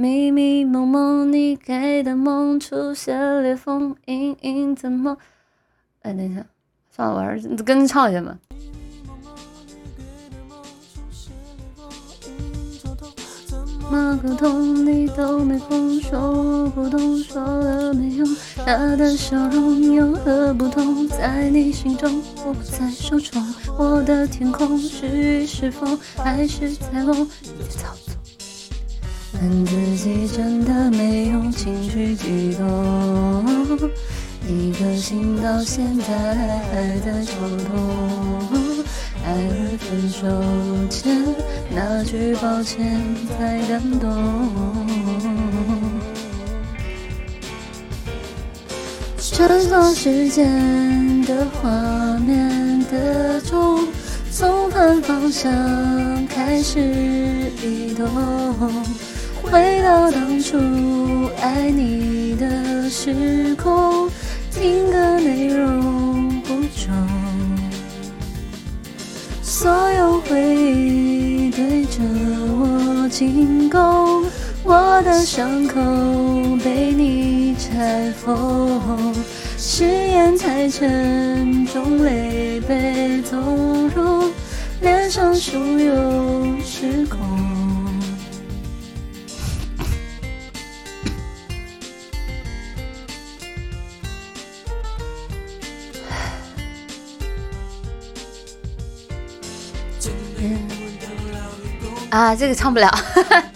迷迷蒙蒙，你给的梦出现裂缝，隐隐的梦。哎，等一下，算了，我还是跟着唱一下吧。么沟通你都没空，说我不懂，说了没用。他的笑容有何不同？在你心中，我不在受宠。我的天空是雨是风，还是彩虹？你操纵。恨自己真的没用，情绪激动，一颗心到现在还在抽动。爱和分手前那句抱歉才感动。穿梭时间的画面的钟，从反方向开始移动，到当初爱你的时空，听歌内容不重。所有回忆对着我进攻，我的伤口被你拆封，誓言太沉重，泪被纵容，脸上汹涌失控。啊，这个唱不了。